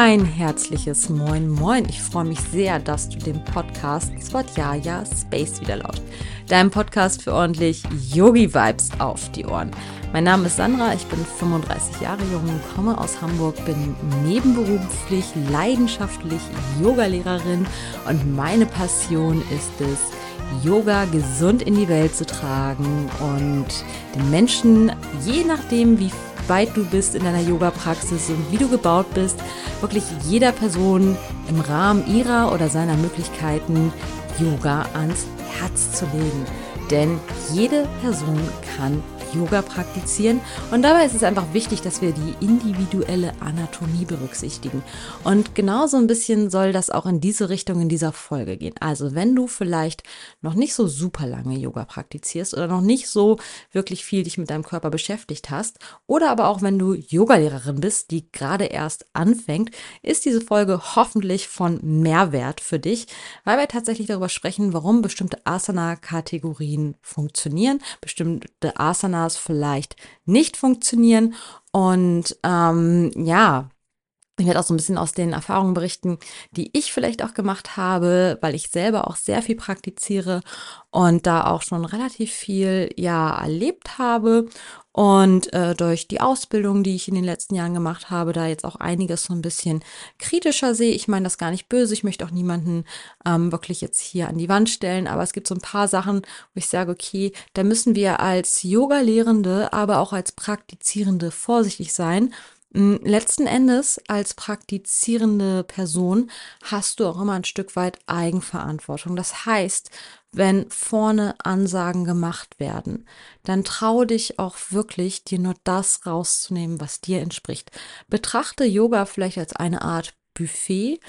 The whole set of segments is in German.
Ein herzliches Moin Moin. Ich freue mich sehr, dass du den Podcast Swadhyaya Space wieder lauscht. Dein Podcast für ordentlich Yogi-Vibes auf die Ohren. Mein Name ist Sandra, ich bin 35 Jahre jung, komme aus Hamburg, bin nebenberuflich, leidenschaftlich Yogalehrerin und meine Passion ist es, Yoga gesund in die Welt zu tragen und den Menschen, je nachdem, wie weit du bist in deiner Yoga-Praxis und wie du gebaut bist, wirklich jeder Person im Rahmen ihrer oder seiner Möglichkeiten Yoga ans Herz zu legen. Denn jede Person kann Yoga praktizieren. Und dabei ist es einfach wichtig, dass wir die individuelle Anatomie berücksichtigen. Und genauso ein bisschen soll das auch in diese Richtung in dieser Folge gehen. Also wenn du vielleicht noch nicht so super lange Yoga praktizierst oder noch nicht so wirklich viel dich mit deinem Körper beschäftigt hast oder aber auch wenn du Yogalehrerin bist, die gerade erst anfängt, ist diese Folge hoffentlich von Mehrwert für dich, weil wir tatsächlich darüber sprechen, warum bestimmte Asana-Kategorien funktionieren, bestimmte Asana Asanas vielleicht nicht funktionieren. Und ähm, ja, ich werde auch so ein bisschen aus den Erfahrungen berichten, die ich vielleicht auch gemacht habe, weil ich selber auch sehr viel praktiziere und da auch schon relativ viel ja erlebt habe und äh, durch die Ausbildung, die ich in den letzten Jahren gemacht habe, da jetzt auch einiges so ein bisschen kritischer sehe. Ich meine das gar nicht böse. Ich möchte auch niemanden ähm, wirklich jetzt hier an die Wand stellen. Aber es gibt so ein paar Sachen, wo ich sage, okay, da müssen wir als Yoga-Lehrende, aber auch als Praktizierende vorsichtig sein. Hm, letzten Endes als praktizierende Person hast du auch immer ein Stück weit Eigenverantwortung. Das heißt, wenn vorne Ansagen gemacht werden, dann trau dich auch wirklich, dir nur das rauszunehmen, was dir entspricht. Betrachte Yoga vielleicht als eine Art Buffet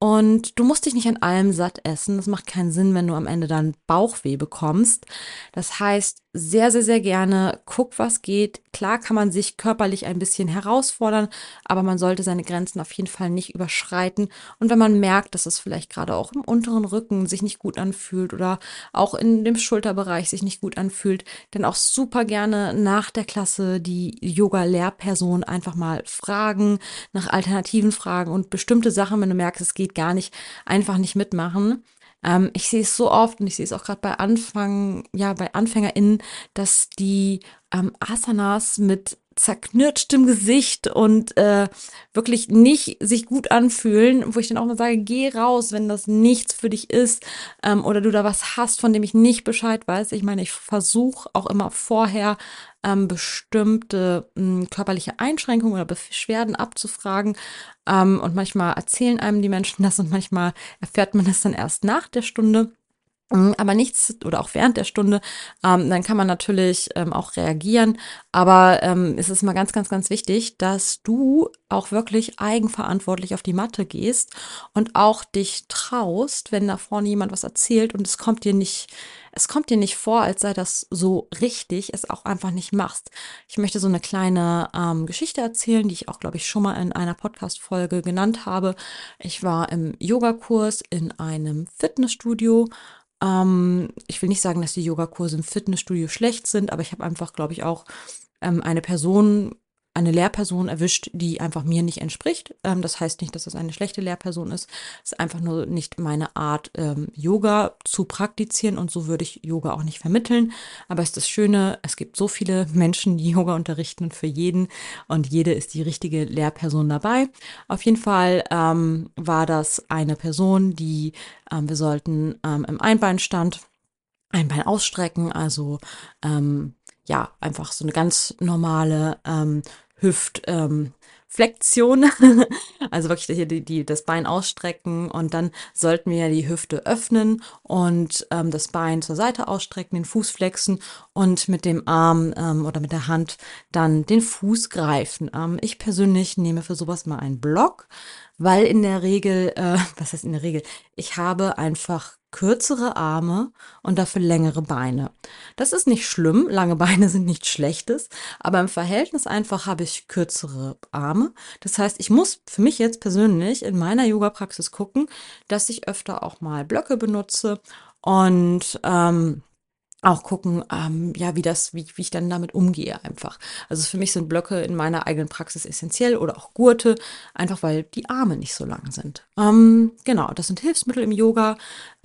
und du musst dich nicht an allem satt essen. Das macht keinen Sinn, wenn du am Ende dann Bauchweh bekommst. Das heißt, sehr, sehr, sehr gerne guck, was geht. Klar kann man sich körperlich ein bisschen herausfordern, aber man sollte seine Grenzen auf jeden Fall nicht überschreiten. Und wenn man merkt, dass es vielleicht gerade auch im unteren Rücken sich nicht gut anfühlt oder auch in dem Schulterbereich sich nicht gut anfühlt, dann auch super gerne nach der Klasse die Yoga-Lehrperson einfach mal fragen, nach Alternativen fragen und bestimmte Sachen, wenn du merkst, es geht gar nicht, einfach nicht mitmachen. Ähm, ich sehe es so oft und ich sehe es auch gerade bei Anfang, ja, bei AnfängerInnen, dass die ähm, Asanas mit zerknirschtem Gesicht und äh, wirklich nicht sich gut anfühlen, wo ich dann auch mal sage, geh raus, wenn das nichts für dich ist ähm, oder du da was hast, von dem ich nicht Bescheid weiß. Ich meine, ich versuche auch immer vorher ähm, bestimmte mh, hm, körperliche Einschränkungen oder Beschwerden abzufragen. Ähm, und manchmal erzählen einem die Menschen das und manchmal erfährt man das dann erst nach der Stunde. Mhm, aber nichts oder auch während der Stunde, ähm, dann kann man natürlich ähm, auch reagieren. Aber ähm, es ist mal ganz, ganz, ganz wichtig, dass du auch wirklich eigenverantwortlich auf die Matte gehst und auch dich traust, wenn da vorne jemand was erzählt und es kommt dir nicht, es kommt dir nicht vor, als sei das so richtig, es auch einfach nicht machst. Ich möchte so eine kleine ähm, Geschichte erzählen, die ich auch, glaube ich, schon mal in einer Podcast-Folge genannt habe. Ich war im Yogakurs in einem Fitnessstudio ähm, ich will nicht sagen, dass die Yogakurse im Fitnessstudio schlecht sind, aber ich habe einfach, glaube ich, auch ähm, eine Person eine Lehrperson erwischt, die einfach mir nicht entspricht. Ähm, das heißt nicht, dass das eine schlechte Lehrperson ist. Es ist einfach nur nicht meine Art, ähm, Yoga zu praktizieren und so würde ich Yoga auch nicht vermitteln. Aber es ist das Schöne, es gibt so viele Menschen, die Yoga unterrichten und für jeden und jede ist die richtige Lehrperson dabei. Auf jeden Fall ähm, war das eine Person, die ähm, wir sollten ähm, im Einbeinstand ein Bein ausstrecken, also ähm, ja, einfach so eine ganz normale ähm, Hüftflexion. Ähm, also wirklich hier die, die, das Bein ausstrecken und dann sollten wir die Hüfte öffnen und ähm, das Bein zur Seite ausstrecken, den Fuß flexen und mit dem Arm ähm, oder mit der Hand dann den Fuß greifen. Ähm, ich persönlich nehme für sowas mal einen Block, weil in der Regel, äh, was heißt in der Regel, ich habe einfach kürzere Arme und dafür längere Beine. Das ist nicht schlimm, lange Beine sind nichts Schlechtes, aber im Verhältnis einfach habe ich kürzere Arme. Das heißt, ich muss für mich jetzt persönlich in meiner Yoga-Praxis gucken, dass ich öfter auch mal Blöcke benutze und ähm, auch gucken, ähm, ja, wie das, wie, wie ich dann damit umgehe einfach. Also für mich sind Blöcke in meiner eigenen Praxis essentiell oder auch Gurte, einfach weil die Arme nicht so lang sind. Ähm, genau, das sind Hilfsmittel im Yoga.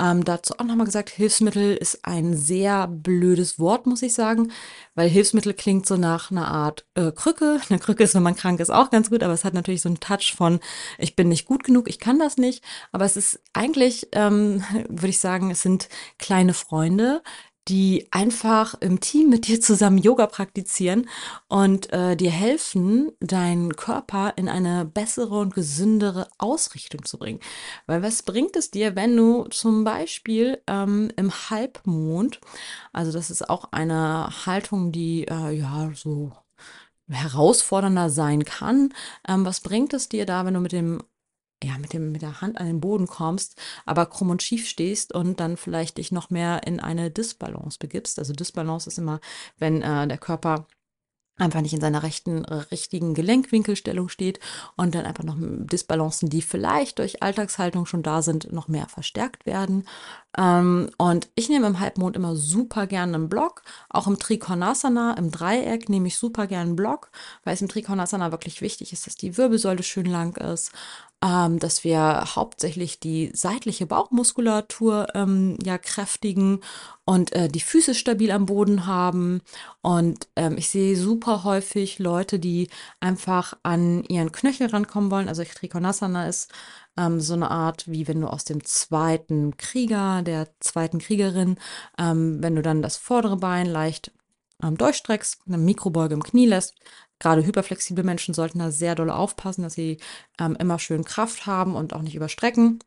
Ähm, dazu auch nochmal gesagt, Hilfsmittel ist ein sehr blödes Wort, muss ich sagen, weil Hilfsmittel klingt so nach einer Art äh, Krücke. Eine Krücke ist, wenn man krank ist, auch ganz gut, aber es hat natürlich so einen Touch von, ich bin nicht gut genug, ich kann das nicht. Aber es ist eigentlich, ähm, würde ich sagen, es sind kleine Freunde, die einfach im Team mit dir zusammen Yoga praktizieren und äh, dir helfen, deinen Körper in eine bessere und gesündere Ausrichtung zu bringen. Weil was bringt es dir, wenn du zum Beispiel ähm, im Halbmond, also das ist auch eine Haltung, die äh, ja so herausfordernder sein kann. Ähm, was bringt es dir da, wenn du mit dem ja, mit dem, mit der Hand an den Boden kommst, aber krumm und schief stehst und dann vielleicht dich noch mehr in eine Disbalance begibst. Also Disbalance ist immer, wenn äh, der Körper einfach nicht in seiner rechten, richtigen Gelenkwinkelstellung steht und dann einfach noch Disbalancen, die vielleicht durch Alltagshaltung schon da sind, noch mehr verstärkt werden. Ähm, und ich nehme im Halbmond immer super gerne einen Block. Auch im Trikonasana, im Dreieck nehme ich super gerne einen Block, weil es im Trikonasana wirklich wichtig ist, dass die Wirbelsäule schön lang ist ähm, dass wir hauptsächlich die seitliche Bauchmuskulatur ähm, ja kräftigen und äh, die Füße stabil am Boden haben. Und ähm, ich sehe super häufig Leute, die einfach an ihren Knöchel rankommen wollen. Also Trikonasana ist ähm, so eine Art, wie wenn du aus dem zweiten Krieger, der zweiten Kriegerin, ähm, wenn du dann das vordere Bein leicht ähm, durchstreckst, eine Mikrobeuge im Knie lässt, Gerade hyperflexible Menschen sollten da sehr doll aufpassen, dass sie ähm, immer schön Kraft haben und auch nicht überstrecken.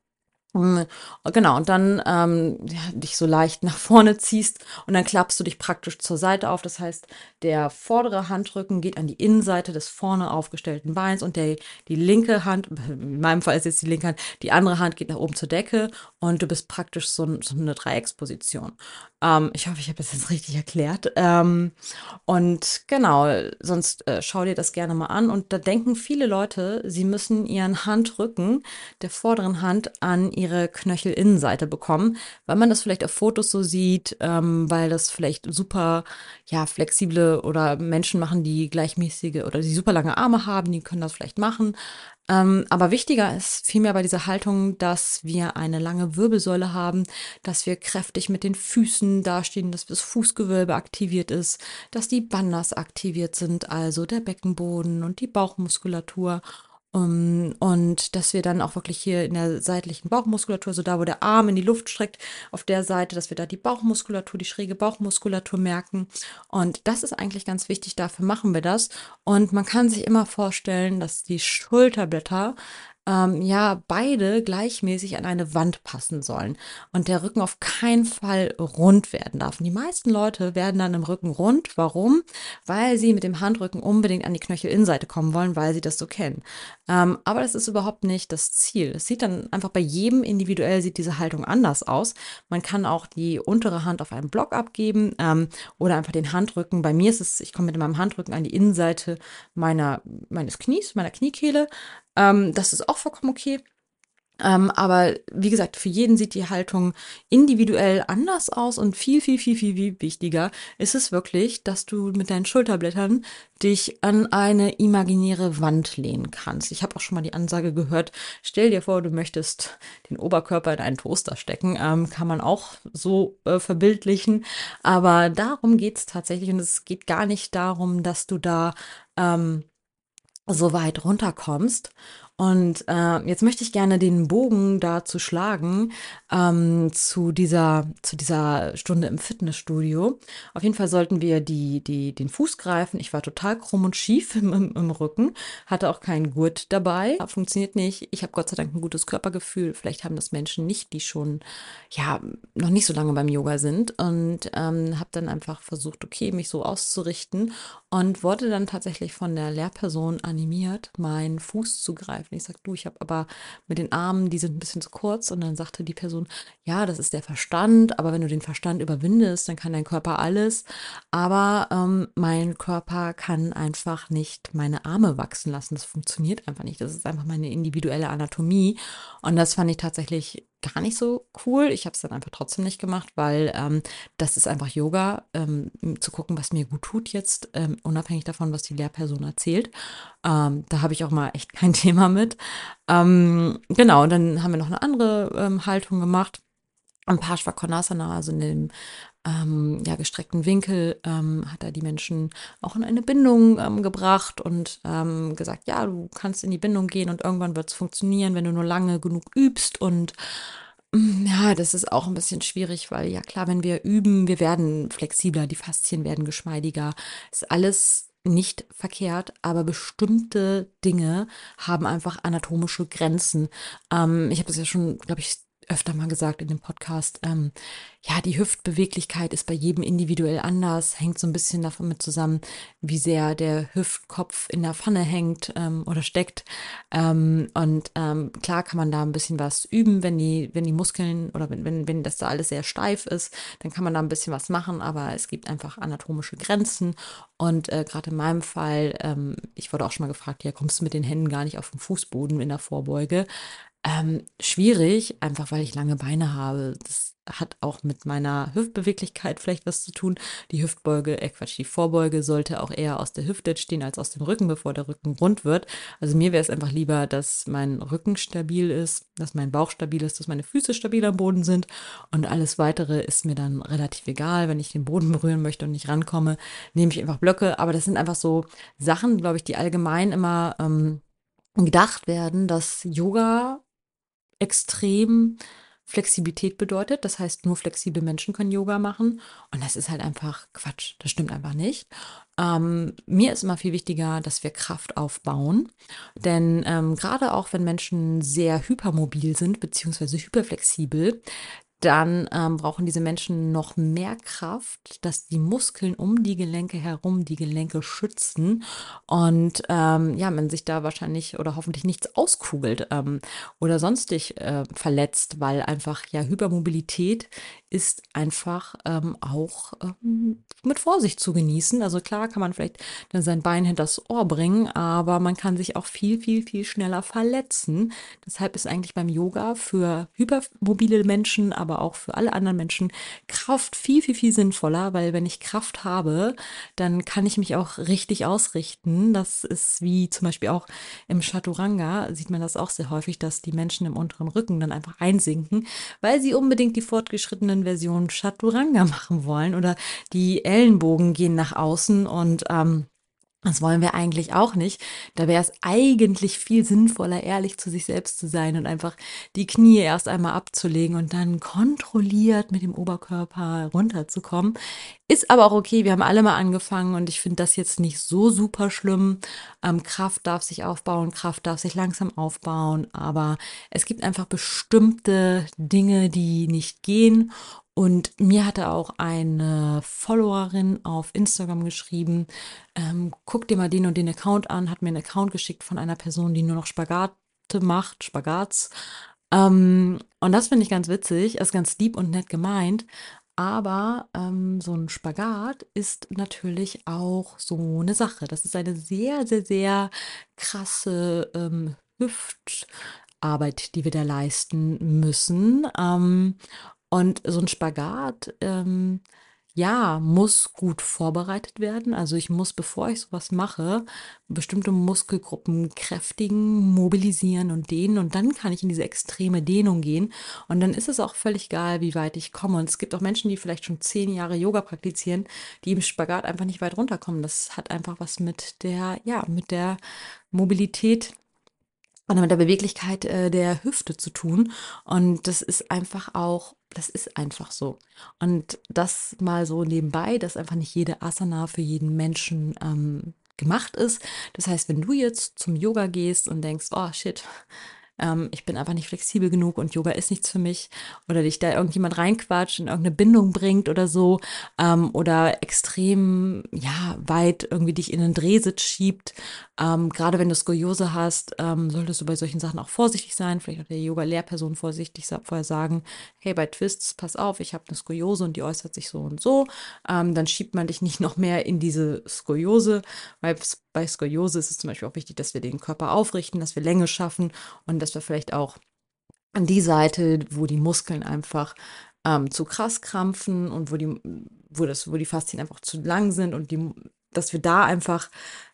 Hm, genau, und dann ähm, ja, dich so leicht nach vorne ziehst und dann klappst du dich praktisch zur Seite auf. Das heißt, der vordere Handrücken geht an die Innenseite des vorne aufgestellten Beins und der, die linke Hand, in meinem Fall ist jetzt die linke Hand, die andere Hand geht nach oben zur Decke und du bist praktisch so, so eine Dreiecksposition. Ähm, ich hoffe, ich habe das jetzt richtig erklärt. Ähm, und genau, sonst äh, schau dir das gerne mal an. Und da denken viele Leute, sie müssen ihren Handrücken der vorderen Hand an ihre Knöchelinnenseite bekommen, weil man das vielleicht auf Fotos so sieht, ähm, weil das vielleicht super ja flexible oder Menschen machen, die gleichmäßige oder die super lange Arme haben, die können das vielleicht machen. Ähm, aber wichtiger ist vielmehr bei dieser Haltung, dass wir eine lange Wirbelsäule haben, dass wir kräftig mit den Füßen dastehen, dass das Fußgewölbe aktiviert ist, dass die Bandas aktiviert sind, also der Beckenboden und die Bauchmuskulatur um, ähm, und dass wir dann auch wirklich hier in der seitlichen Bauchmuskulatur, so da, wo der Arm in die Luft streckt, auf der Seite, dass wir da die Bauchmuskulatur, die schräge Bauchmuskulatur merken. Und das ist eigentlich ganz wichtig, dafür machen wir das. Und man kann sich immer vorstellen, dass die Schulterblätter ähm, ja beide gleichmäßig an eine Wand passen sollen und der Rücken auf keinen Fall rund werden darf. Und die meisten Leute werden dann im Rücken rund. Warum? Weil sie mit dem Handrücken unbedingt an die Knöchelinnenseite kommen wollen, weil sie das so kennen. Ähm, aber das ist überhaupt nicht das Ziel. Es sieht dann einfach bei jedem individuell sieht diese Haltung anders aus. Man kann auch die untere Hand auf einen Block abgeben ähm, oder einfach den Handrücken. Bei mir ist es, ich komme mit meinem Handrücken an die Innenseite meiner, meines Knies, meiner Kniekehle. Ähm, das ist auch vollkommen okay. Ähm, aber wie gesagt, für jeden sieht die Haltung individuell anders aus und viel, viel, viel, viel, viel wichtiger ist es wirklich, dass du mit deinen Schulterblättern dich an eine imaginäre Wand lehnen kannst. Ich habe auch schon mal die Ansage gehört, stell dir vor, du möchtest den Oberkörper in einen Toaster stecken. Ähm, kann man auch so äh, verbildlichen. Aber darum geht es tatsächlich und es geht gar nicht darum, dass du da ähm, so weit runterkommst und äh, jetzt möchte ich gerne den Bogen dazu schlagen, ähm, zu, dieser, zu dieser Stunde im Fitnessstudio. Auf jeden Fall sollten wir die, die, den Fuß greifen. Ich war total krumm und schief im, im, im Rücken, hatte auch keinen Gurt dabei. Funktioniert nicht. Ich habe Gott sei Dank ein gutes Körpergefühl. Vielleicht haben das Menschen nicht, die schon ja noch nicht so lange beim Yoga sind. Und ähm, habe dann einfach versucht, okay, mich so auszurichten und wurde dann tatsächlich von der Lehrperson animiert, meinen Fuß zu greifen greifen. Ich sage, du, ich habe aber mit den Armen, die sind ein bisschen zu kurz. Und dann sagte die Person, ja, das ist der Verstand, aber wenn du den Verstand überwindest, dann kann dein Körper alles. Aber ähm, mein Körper kann einfach nicht meine Arme wachsen lassen. Das funktioniert einfach nicht. Das ist einfach meine individuelle Anatomie. Und das fand ich tatsächlich gar nicht so cool. Ich habe es dann einfach trotzdem nicht gemacht, weil ähm, das ist einfach Yoga, ähm, zu gucken, was mir gut tut jetzt, ähm, unabhängig davon, was die Lehrperson erzählt. Ähm, da habe ich auch mal echt kein Thema mit. Ähm, genau, und dann haben wir noch eine andere ähm, Haltung gemacht. Ein Parshvakonasana, also in dem ähm, ja, gestreckten Winkel, ähm, hat er die Menschen auch in eine Bindung ähm, gebracht und ähm, gesagt, ja, du kannst in die Bindung gehen und irgendwann wird es funktionieren, wenn du nur lange genug übst und mm, ja, das ist auch ein bisschen schwierig, weil ja klar, wenn wir üben, wir werden flexibler, die Faszien werden geschmeidiger, ist alles nicht verkehrt, aber bestimmte Dinge haben einfach anatomische Grenzen. Ähm, ich habe das ja schon, glaube ich, öfter mal gesagt in dem Podcast, ähm, ja, die Hüftbeweglichkeit ist bei jedem individuell anders, hängt so ein bisschen damit zusammen, wie sehr der Hüftkopf in der Pfanne hängt ähm, oder steckt. Ähm, und ähm, klar kann man da ein bisschen was üben, wenn die, wenn die Muskeln oder wenn, wenn, wenn das da alles sehr steif ist, dann kann man da ein bisschen was machen, aber es gibt einfach anatomische Grenzen. Und äh, gerade in meinem Fall, ähm, ich wurde auch schon mal gefragt, ja, kommst du mit den Händen gar nicht auf den Fußboden in der Vorbeuge? Ähm, schwierig, einfach weil ich lange Beine habe. Das hat auch mit meiner Hüftbeweglichkeit vielleicht was zu tun. Die Hüftbeuge, äh Quatsch, die Vorbeuge sollte auch eher aus der Hüfte stehen als aus dem Rücken, bevor der Rücken rund wird. Also mir wäre es einfach lieber, dass mein Rücken stabil ist, dass mein Bauch stabil ist, dass meine Füße stabil am Boden sind und alles weitere ist mir dann relativ egal. Wenn ich den Boden berühren möchte und nicht rankomme, nehme ich einfach Blöcke. Aber das sind einfach so Sachen, glaube ich, die allgemein immer ähm, gedacht werden, dass Yoga extrem Flexibilität bedeutet. Das heißt, nur flexible Menschen können Yoga machen. Und das ist halt einfach Quatsch. Das stimmt einfach nicht. Ähm, mir ist immer viel wichtiger, dass wir Kraft aufbauen. Denn ähm, gerade auch wenn Menschen sehr hypermobil sind, beziehungsweise hyperflexibel, dann ähm, brauchen diese Menschen noch mehr Kraft, dass die Muskeln um die Gelenke herum die Gelenke schützen und ähm, ja, man sich da wahrscheinlich oder hoffentlich nichts auskugelt ähm, oder sonstig äh, verletzt, weil einfach ja Hypermobilität ist einfach ähm, auch ähm, mit Vorsicht zu genießen. Also klar kann man vielleicht dann sein Bein hinters Ohr bringen, aber man kann sich auch viel, viel, viel schneller verletzen. Deshalb ist eigentlich beim Yoga für hypermobile Menschen, aber auch für alle anderen Menschen Kraft viel, viel, viel sinnvoller, weil wenn ich Kraft habe, dann kann ich mich auch richtig ausrichten. Das ist wie zum Beispiel auch im Chaturanga, sieht man das auch sehr häufig, dass die Menschen im unteren Rücken dann einfach einsinken, weil sie unbedingt die fortgeschrittenen eigenen Version Chaturanga machen wollen oder die Ellenbogen gehen nach außen und ähm, das wollen wir eigentlich auch nicht. Da wäre es eigentlich viel sinnvoller, ehrlich zu sich selbst zu sein und einfach die Knie erst einmal abzulegen und dann kontrolliert mit dem Oberkörper runterzukommen. Ist aber auch okay, wir haben alle mal angefangen und ich finde das jetzt nicht so super schlimm. Ähm, Kraft darf sich aufbauen, Kraft darf sich langsam aufbauen, aber es gibt einfach bestimmte Dinge, die nicht gehen und mir hatte auch eine Followerin auf Instagram geschrieben, ähm, guck dir mal den und den Account an, hat mir einen Account geschickt von einer Person, die nur noch Spagate macht, Spagats. Ähm, und das finde ich ganz witzig, ist ganz lieb und nett gemeint. Aber ähm, so ein Spagat ist natürlich auch so eine Sache. Das ist eine sehr, sehr, sehr krasse ähm, Hüftarbeit, die wir da leisten müssen. Und so ein Spagat, ähm, ja, muss gut vorbereitet werden. Also ich muss, bevor ich sowas mache, bestimmte Muskelgruppen kräftigen, mobilisieren und dehnen. Und dann kann ich in diese extreme Dehnung gehen. Und dann ist es auch völlig egal, wie weit ich komme. Und es gibt auch Menschen, die vielleicht schon zehn Jahre Yoga praktizieren, die im Spagat einfach nicht weit runterkommen. Das hat einfach was mit der, ja, mit der Mobilität und mit der Beweglichkeit äh, der Hüfte zu tun. Und das ist einfach auch, das ist einfach so. Und das mal so nebenbei, dass einfach nicht jede Asana für jeden Menschen ähm, gemacht ist. Das heißt, wenn du jetzt zum Yoga gehst und denkst, oh shit, ähm, ich bin einfach nicht flexibel genug und Yoga ist nichts für mich oder dich da irgendjemand reinquatscht und irgendeine Bindung bringt oder so ähm, oder extrem ja weit irgendwie dich in einen Drehsitz schiebt. Ähm, gerade wenn du Skoliose hast, ähm, solltest du bei solchen Sachen auch vorsichtig sein. Vielleicht auch der Yoga-Lehrperson vorsichtig vorher sagen, hey, bei Twists, pass auf, ich habe eine Skoliose und die äußert sich so und so. Ähm, dann schiebt man dich nicht noch mehr in diese Skoliose, weil bei Skoliose ist es zum Beispiel auch wichtig, dass wir den Körper aufrichten, dass wir Länge schaffen und dass wir vielleicht auch an die Seite, wo die Muskeln einfach ähm, zu krass krampfen und wo die, wo das, wo die Faszien einfach zu lang sind und die, dass wir da einfach,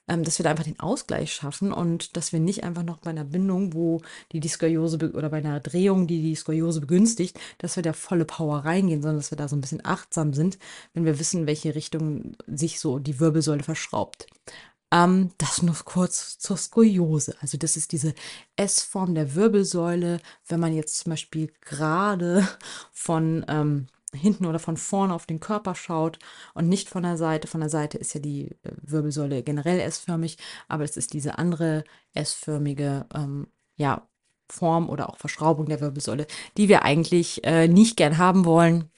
ähm, dass wir da einfach den Ausgleich schaffen und dass wir nicht einfach noch bei einer Bindung, wo die die Skoliose oder bei einer Drehung, die die Skoliose begünstigt, dass wir da volle Power reingehen, sondern dass wir da so ein bisschen achtsam sind, wenn wir wissen, welche Richtung sich so die Wirbelsäule verschraubt. Ähm, das nur kurz zur Skoliose. Also das ist diese S-Form der Wirbelsäule. Wenn man jetzt zum Beispiel gerade von ähm, hinten oder von vorne auf den Körper schaut und nicht von der Seite. Von der Seite ist ja die äh, Wirbelsäule generell S-förmig, aber es ist diese andere S-förmige ähm, ja, Form oder auch Verschraubung der Wirbelsäule, die wir eigentlich äh, nicht gern haben wollen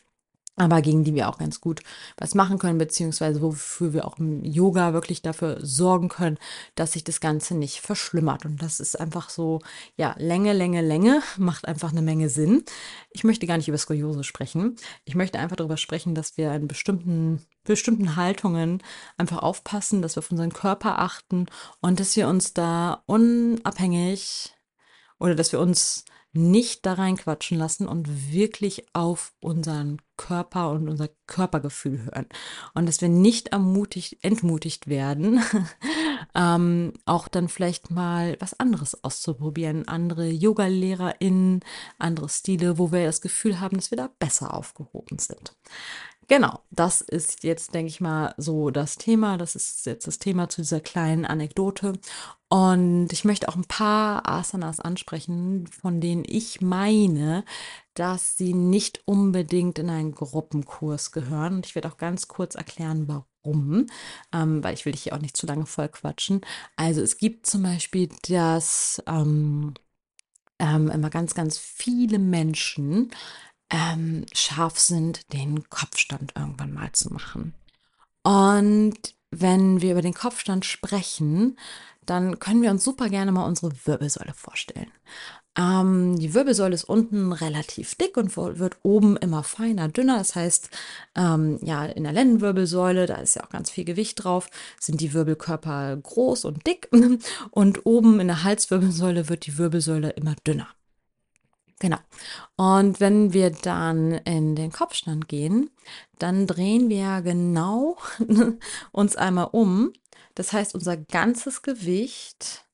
aber gegen die wir auch ganz gut was machen können, beziehungsweise wofür wir auch im Yoga wirklich dafür sorgen können, dass sich das Ganze nicht verschlimmert. Und das ist einfach so, ja, Länge, Länge, Länge macht einfach eine Menge Sinn. Ich möchte gar nicht über Skoliose sprechen. Ich möchte einfach darüber sprechen, dass wir in bestimmten, bestimmten Haltungen einfach aufpassen, dass wir auf unseren Körper achten und dass wir uns da unabhängig oder dass wir uns nicht da reinquatschen lassen und wirklich auf unseren Körper und unser Körpergefühl hören. Und dass wir nicht ermutigt, entmutigt werden, ähm, auch dann vielleicht mal was anderes auszuprobieren, andere Yoga-LehrerInnen, andere Stile, wo wir das Gefühl haben, dass wir da besser aufgehoben sind. Genau, das ist jetzt, denke ich mal, so das Thema. Das ist jetzt das Thema zu dieser kleinen Anekdote. Und ich möchte auch ein paar Asanas ansprechen, von denen ich meine, dass sie nicht unbedingt in einen Gruppenkurs gehören. Und ich werde auch ganz kurz erklären, warum, ähm, weil ich will dich hier auch nicht zu lange voll quatschen. Also es gibt zum Beispiel das ähm, ähm, immer ganz, ganz viele Menschen ähm, scharf sind, den Kopfstand irgendwann mal zu machen. Und wenn wir über den Kopfstand sprechen, dann können wir uns super gerne mal unsere Wirbelsäule vorstellen. Ähm, die Wirbelsäule ist unten relativ dick und wird oben immer feiner, dünner. Das heißt, ähm, ja, in der Lendenwirbelsäule, da ist ja auch ganz viel Gewicht drauf, sind die Wirbelkörper groß und dick. Und oben in der Halswirbelsäule wird die Wirbelsäule immer dünner. Genau. Und wenn wir dann in den Kopfstand gehen, dann drehen wir genau uns einmal um. Das heißt, unser ganzes Gewicht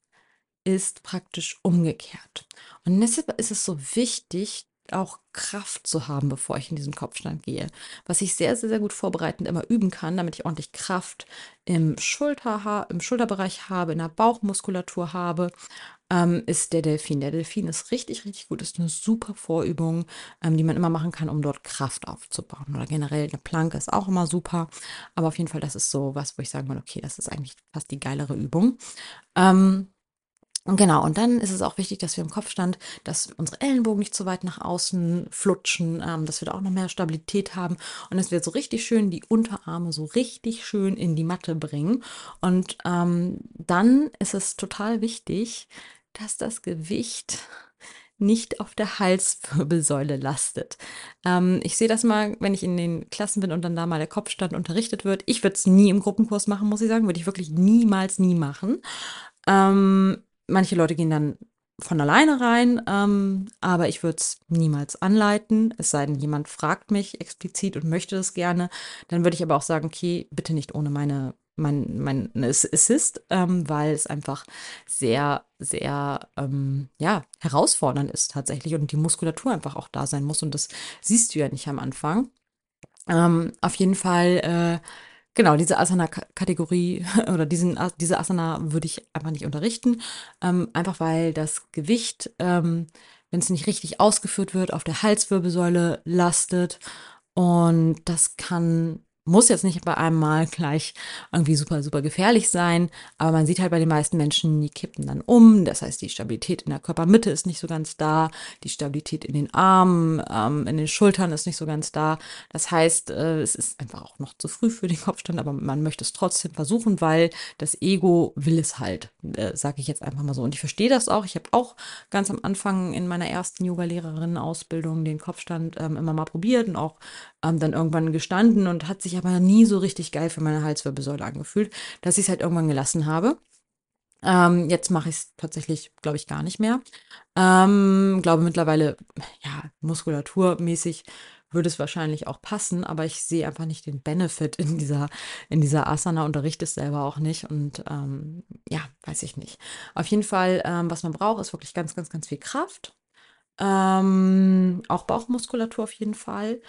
ist praktisch umgekehrt. Und deshalb ist es so wichtig, auch Kraft zu haben, bevor ich in diesen Kopfstand gehe. Was ich sehr, sehr, sehr gut vorbereitend immer üben kann, damit ich ordentlich Kraft im, Schulter, im Schulterbereich habe, in der Bauchmuskulatur habe, ähm, ist der Delfin. Der Delfin ist richtig, richtig gut. Ist eine super Vorübung, ähm, die man immer machen kann, um dort Kraft aufzubauen. Oder generell eine Planke ist auch immer super. Aber auf jeden Fall, das ist so was, wo ich sagen würde, okay, das ist eigentlich fast die geilere Übung. Ähm, und genau, und dann ist es auch wichtig, dass wir im Kopfstand, dass unsere Ellenbogen nicht zu weit nach außen flutschen, ähm, dass wir da auch noch mehr Stabilität haben und dass wir so richtig schön die Unterarme so richtig schön in die Matte bringen. Und ähm, dann ist es total wichtig, dass das Gewicht nicht auf der Halswirbelsäule lastet. Ähm, ich sehe das mal, wenn ich in den Klassen bin und dann da mal der Kopfstand unterrichtet wird. Ich würde es nie im Gruppenkurs machen, muss ich sagen. Würde ich wirklich niemals, nie machen. Ähm, manche Leute gehen dann von alleine rein, ähm, aber ich würde es niemals anleiten, es sei denn, jemand fragt mich explizit und möchte das gerne. Dann würde ich aber auch sagen, okay, bitte nicht ohne meine mein, mein Assist, ähm, weil es einfach sehr, sehr ähm, ja, herausfordernd ist tatsächlich und die Muskulatur einfach auch da sein muss. Und das siehst du ja nicht am Anfang. Ähm, auf jeden Fall, äh, genau, diese Asana-Kategorie oder diesen, diese Asana würde ich einfach nicht unterrichten. Ähm, einfach weil das Gewicht, ähm, wenn es nicht richtig ausgeführt wird, auf der Halswirbelsäule lastet. Und das kann muss jetzt nicht bei einem Mal gleich irgendwie super, super gefährlich sein, aber man sieht halt bei den meisten Menschen, die kippen dann um. Das heißt, die Stabilität in der Körpermitte ist nicht so ganz da, die Stabilität in den Armen, ähm, in den Schultern ist nicht so ganz da. Das heißt, äh, es ist einfach auch noch zu früh für den Kopfstand, aber man möchte es trotzdem versuchen, weil das Ego will es halt, äh, sage ich jetzt einfach mal so. Und ich verstehe das auch. Ich habe auch ganz am Anfang in meiner ersten Yoga-Lehrerinnen-Ausbildung den Kopfstand ähm, immer mal probiert und auch ähm, dann irgendwann gestanden und hat sich aber nie so richtig geil für meine Halswirbelsäule angefühlt, dass ich es halt irgendwann gelassen habe. Ähm, jetzt mache ich es tatsächlich, glaube ich, gar nicht mehr. Ähm, glaube mittlerweile, ja, muskulaturmäßig würde es wahrscheinlich auch passen, aber ich sehe einfach nicht den Benefit in dieser, in dieser Asana, unterrichte es selber auch nicht und ähm, ja, weiß ich nicht. Auf jeden Fall, ähm, was man braucht, ist wirklich ganz, ganz, ganz viel Kraft. Ähm, auch Bauchmuskulatur auf jeden Fall.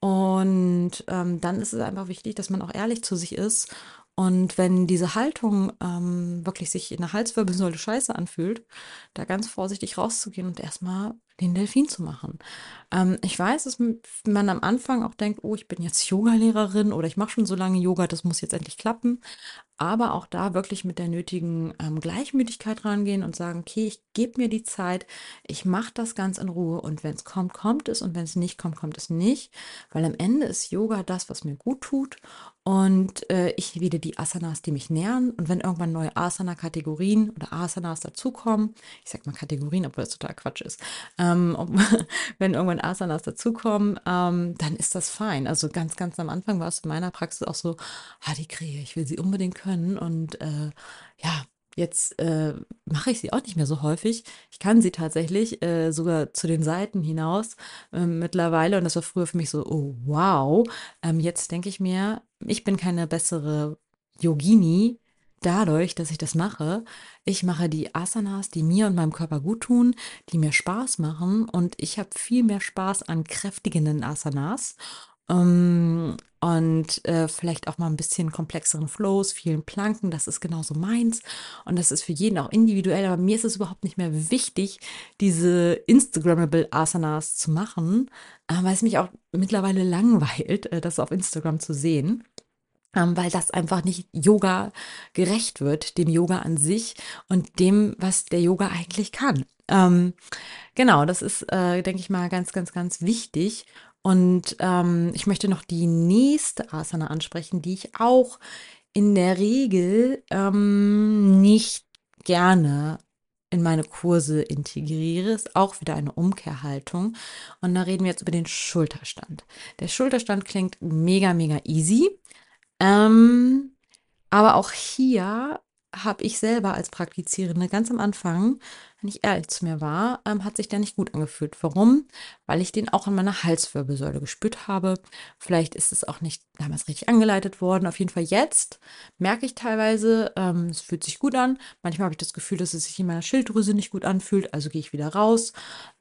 Und ähm, dann ist es einfach wichtig, dass man auch ehrlich zu sich ist und wenn diese Haltung ähm, wirklich sich in der Halswirbelsäule scheiße anfühlt, da ganz vorsichtig rauszugehen und erstmal den Delfin zu machen. Ähm, ich weiß, dass man am Anfang auch denkt, oh, ich bin jetzt Yogalehrerin oder ich mache schon so lange Yoga, das muss jetzt endlich klappen. Aber auch da wirklich mit der nötigen ähm, Gleichmütigkeit rangehen und sagen, okay, ich gebe mir die Zeit, ich mache das ganz in Ruhe und wenn es kommt, kommt es und wenn es nicht kommt, kommt es nicht. Weil am Ende ist Yoga das, was mir gut tut und äh, ich wieder die Asanas, die mich nähern. Und wenn irgendwann neue Asana-Kategorien oder Asanas dazukommen, ich sag mal Kategorien, obwohl das total Quatsch ist, ähm, ob, wenn irgendwann Asanas dazukommen, ähm, dann ist das fein. Also ganz, ganz am Anfang war es in meiner Praxis auch so, ah, die Krähe, ich will sie unbedingt können. Und äh, ja, Jetzt äh, mache ich sie auch nicht mehr so häufig. Ich kann sie tatsächlich äh, sogar zu den Seiten hinaus äh, mittlerweile. Und das war früher für mich so, oh wow. Ähm, jetzt denke ich mir, ich bin keine bessere Yogini dadurch, dass ich das mache. Ich mache die Asanas, die mir und meinem Körper gut tun, die mir Spaß machen. Und ich habe viel mehr Spaß an kräftigenden Asanas. Ähm, und äh, vielleicht auch mal ein bisschen komplexeren Flows, vielen Planken, das ist genauso meins. Und das ist für jeden auch individuell, aber mir ist es überhaupt nicht mehr wichtig, diese Instagrammable Asanas zu machen, äh, weil es mich auch mittlerweile langweilt, äh, das auf Instagram zu sehen. Ähm, weil das einfach nicht Yoga gerecht wird, dem Yoga an sich und dem, was der Yoga eigentlich kann. Ähm, genau, das ist, äh, denke ich mal, ganz, ganz, ganz wichtig. Und ähm, ich möchte noch die nächste Asana ansprechen, die ich auch in der Regel ähm, nicht gerne in meine Kurse integriere, ist auch wieder eine Umkehrhaltung. Und da reden wir jetzt über den Schulterstand. Der Schulterstand klingt mega, mega easy. Ähm, aber auch hier habe ich selber als Praktizierende ganz am Anfang wenn ich ehrlich zu mir war, ähm, hat sich der nicht gut angefühlt. Warum? Weil ich den auch in meiner Halswirbelsäule gespürt habe. Vielleicht ist es auch nicht damals richtig angeleitet worden. Auf jeden Fall jetzt merke ich teilweise, ähm, es fühlt sich gut an. Manchmal habe ich das Gefühl, dass es sich in meiner Schilddrüse nicht gut anfühlt. Also gehe ich wieder raus.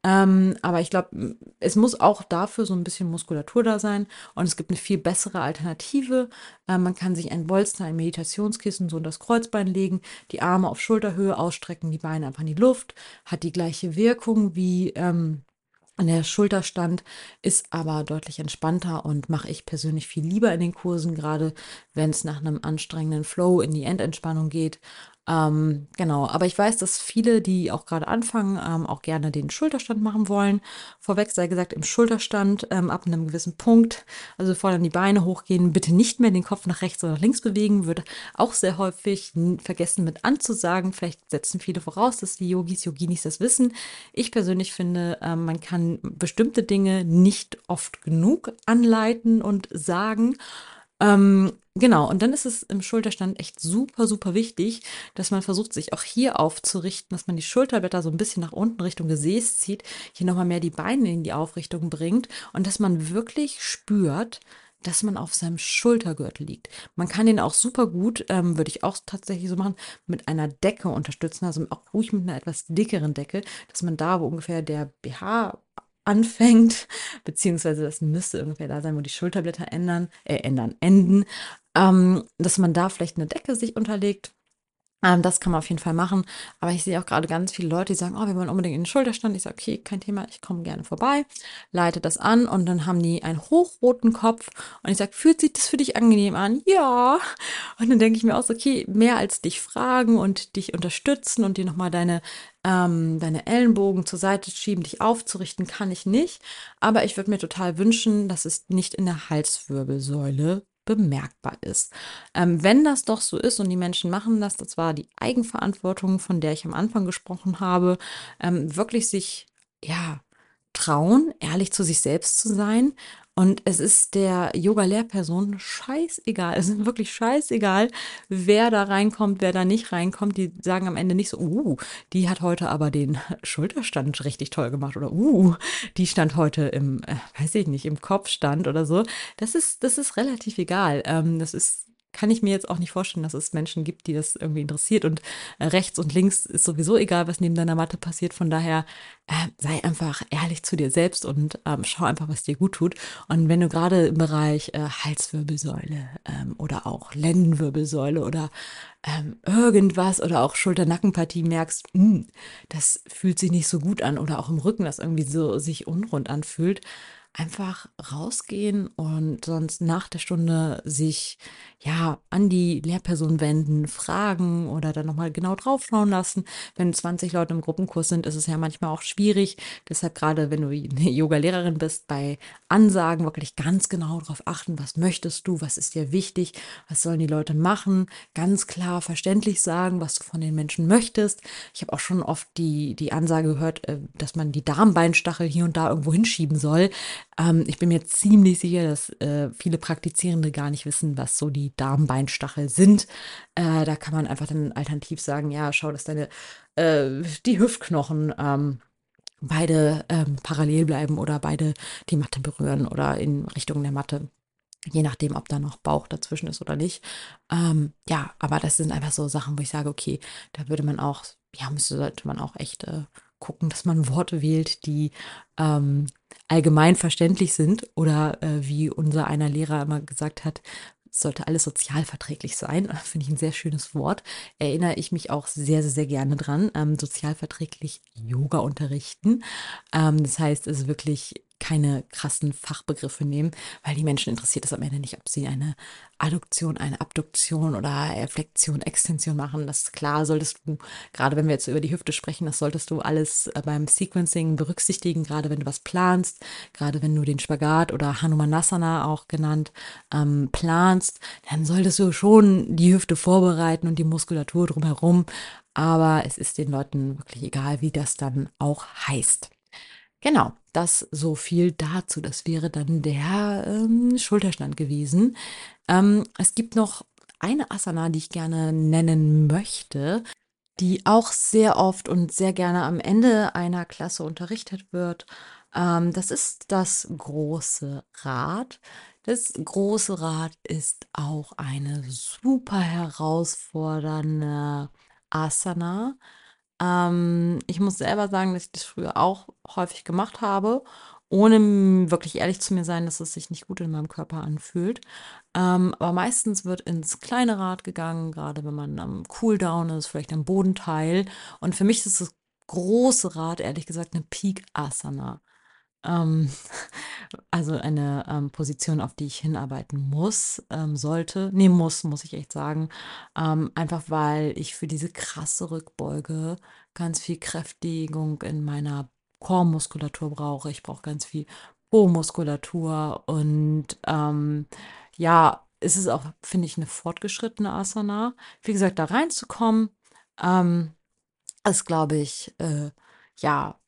Ähm, aber ich glaube, es muss auch dafür so ein bisschen Muskulatur da sein. Und es gibt eine viel bessere Alternative. Ähm, man kann sich ein Bolster, ein Meditationskissen so in das Kreuzbein legen, die Arme auf Schulterhöhe ausstrecken, die Beine einfach in die Luft hat die gleiche Wirkung wie ähm, der Schulterstand, ist aber deutlich entspannter und mache ich persönlich viel lieber in den Kursen, gerade wenn es nach einem anstrengenden Flow in die Endentspannung geht. Ähm, genau, aber ich weiß, dass viele, die auch gerade anfangen, ähm, auch gerne den Schulterstand machen wollen. Vorweg sei gesagt, im Schulterstand ähm, ab einem gewissen Punkt, also bevor dann die Beine hochgehen, bitte nicht mehr den Kopf nach rechts oder nach links bewegen, wird auch sehr häufig vergessen mit anzusagen. Vielleicht setzen viele voraus, dass die Yogis, Yoginis das wissen. Ich persönlich finde, ähm, man kann bestimmte Dinge nicht oft genug anleiten und sagen. Ähm, genau, und dann ist es im Schulterstand echt super, super wichtig, dass man versucht, sich auch hier aufzurichten, dass man die Schulterblätter so ein bisschen nach unten Richtung Gesäß zieht, hier nochmal mehr die Beine in die Aufrichtung bringt und dass man wirklich spürt, dass man auf seinem Schultergürtel liegt. Man kann den auch super gut, ähm, würde ich auch tatsächlich so machen, mit einer Decke unterstützen, also auch ruhig mit einer etwas dickeren Decke, dass man da, wo ungefähr der BH anfängt, beziehungsweise das müsste ungefähr da sein, wo die Schulterblätter ändern, äh, ändern, enden, ähm, dass man da vielleicht eine Decke sich unterlegt ähm, das kann man auf jeden Fall machen. Aber ich sehe auch gerade ganz viele Leute, die sagen, oh, wir wollen unbedingt in den Schulterstand. Ich sage, okay, kein Thema, ich komme gerne vorbei, leite das an und dann haben die einen hochroten Kopf und ich sage, fühlt sich das für dich angenehm an? Ja. Und dann denke ich mir auch so, okay, mehr als dich fragen und dich unterstützen und dir nochmal deine, ähm, deine Ellenbogen zur Seite schieben, dich aufzurichten, kann ich nicht. Aber ich würde mir total wünschen, dass es nicht in der Halswirbelsäule bemerkbar ist. Ähm, wenn das doch so ist und die Menschen machen das, das war die Eigenverantwortung, von der ich am Anfang gesprochen habe, ähm, wirklich sich, ja, trauen, ehrlich zu sich selbst zu sein Und es ist der Yoga-Lehrperson scheißegal. Es ist wirklich scheißegal, wer da reinkommt, wer da nicht reinkommt. Die sagen am Ende nicht so, uh, die hat heute aber den Schulterstand richtig toll gemacht oder uh, die stand heute im, äh, weiß ich nicht, im Kopfstand oder so. Das ist, das ist relativ egal. Ähm, das ist kann ich mir jetzt auch nicht vorstellen, dass es Menschen gibt, die das irgendwie interessiert. Und äh, rechts und links ist sowieso egal, was neben deiner Matte passiert. Von daher äh, sei einfach ehrlich zu dir selbst und ähm, schau einfach, was dir gut tut. Und wenn du gerade im Bereich äh, Halswirbelsäule ähm, oder auch Lendenwirbelsäule oder ähm, irgendwas oder auch Schulter-Nackenpartie merkst, mh, hm, das fühlt sich nicht so gut an oder auch im Rücken, das irgendwie so sich unrund anfühlt, einfach rausgehen und sonst nach der Stunde sich ja an die Lehrperson wenden, fragen oder dann nochmal genau draufschauen lassen. Wenn 20 Leute im Gruppenkurs sind, ist es ja manchmal auch schwierig. Deshalb gerade, wenn du eine Yoga-Lehrerin bist, bei Ansagen wirklich ganz genau darauf achten, was möchtest du, was ist dir wichtig, was sollen die Leute machen, ganz klar verständlich sagen, was du von den Menschen möchtest. Ich habe auch schon oft die, die Ansage gehört, äh, dass man die Darmbeinstachel hier und da irgendwo hinschieben soll. Ähm, ich bin mir ziemlich sicher, dass äh, viele Praktizierende gar nicht wissen, was so die Darmbeinstachel sind. Äh, da kann man einfach dann alternativ sagen, ja, schau, dass deine äh, die Hüftknochen ähm, beide ähm, parallel bleiben oder beide die Matte berühren oder in Richtung der Matte. Je nachdem, ob da noch Bauch dazwischen ist oder nicht. Ähm, ja, aber das sind einfach so Sachen, wo ich sage, okay, da würde man auch, ja, müsste, sollte man auch echt äh, gucken, dass man Worte wählt, die ähm, allgemein verständlich sind oder äh, wie unser einer Lehrer immer gesagt hat, sollte alles sozialverträglich sein. Finde ich ein sehr schönes Wort. Erinnere ich mich auch sehr, sehr, sehr gerne dran. Ähm, sozialverträglich Yoga unterrichten. Ähm, das heißt, es ist wirklich keine krassen Fachbegriffe nehmen, weil die Menschen interessiert es am Ende nicht, ob sie eine Adduktion, eine Abduktion oder Flexion, Extension machen. Das ist klar, solltest du, gerade wenn wir jetzt über die Hüfte sprechen, das solltest du alles äh, beim Sequencing berücksichtigen, gerade wenn du was planst, gerade wenn du den Spagat oder Hanumanasana auch genannt ähm, planst, dann solltest du schon die Hüfte vorbereiten und die Muskulatur drumherum. Aber es ist den Leuten wirklich egal, wie das dann auch heißt. Genau, das so viel dazu. Das wäre dann der ähm, Schulterstand gewesen. Ähm, es gibt noch eine Asana, die ich gerne nennen möchte, die auch sehr oft und sehr gerne am Ende einer Klasse unterrichtet wird. Ähm, das ist das große Rad. Das große Rad ist auch eine super herausfordernde Asana. Ähm, ich muss selber sagen, dass ich das früher auch häufig gemacht habe, ohne wirklich ehrlich zu mir sein, dass es sich nicht gut in meinem Körper anfühlt. Ähm, aber meistens wird ins kleine Rad gegangen, gerade wenn man am Cooldown ist, vielleicht am Bodenteil. Und für mich ist das große Rad, ehrlich gesagt, eine Peak Asana. Ähm, also eine ähm, Position, auf die ich hinarbeiten muss, ähm, sollte. Nee, muss, muss ich echt sagen. Ähm, einfach weil ich für diese krasse Rückbeuge ganz viel Kräftigung in meiner Core-Muskulatur brauche. Ich brauche ganz viel Po-Muskulatur und ähm, ja, es ist auch, finde ich, eine fortgeschrittene Asana. Wie gesagt, da reinzukommen, ähm, ist, glaube ich, äh, ja,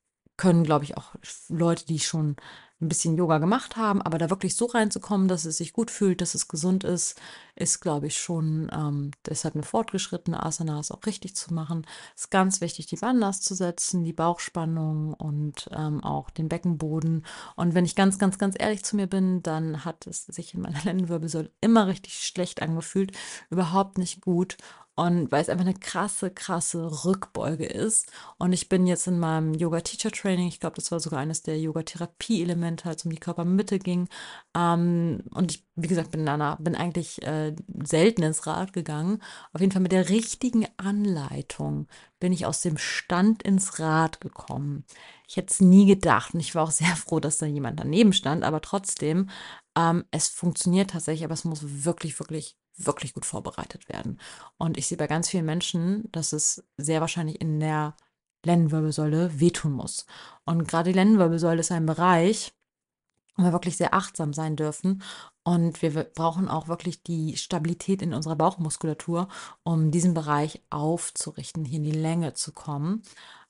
können, glaube ich, auch Leute, die schon ein bisschen Yoga gemacht haben, aber da wirklich so reinzukommen, dass es sich gut fühlt, dass es gesund ist, ist, glaube ich, schon ähm, deshalb eine fortgeschrittene Asana ist auch richtig zu machen. Es Ist ganz wichtig, die Bandas zu setzen, die Bauchspannung und ähm, auch den Beckenboden. Und wenn ich ganz, ganz, ganz ehrlich zu mir bin, dann hat es sich in meiner Lendenwirbelsäule immer richtig schlecht angefühlt, überhaupt nicht gut. Und weil es einfach eine krasse, krasse Rückbeuge ist. Und ich bin jetzt in meinem Yoga-Teacher-Training, ich glaube, das war sogar eines der Yoga-Therapie-Elemente, als es um die Körpermitte ging. Ähm, und ich, wie gesagt, bin, danach, bin eigentlich äh, selten ins Rad gegangen. Auf jeden Fall mit der richtigen Anleitung bin ich aus dem Stand ins Rad gekommen. Ich hätte es nie gedacht und ich war auch sehr froh, dass da jemand daneben stand, aber trotzdem, ähm, es funktioniert tatsächlich, aber es muss wirklich, wirklich wirklich gut vorbereitet werden. Und ich sehe bei ganz vielen Menschen, dass es sehr wahrscheinlich in der Lendenwirbelsäule wehtun muss. Und gerade die Lendenwirbelsäule ist ein Bereich, wo wir wirklich sehr achtsam sein dürfen. Und wir brauchen auch wirklich die Stabilität in unserer Bauchmuskulatur, um diesen Bereich aufzurichten, hier in die Länge zu kommen.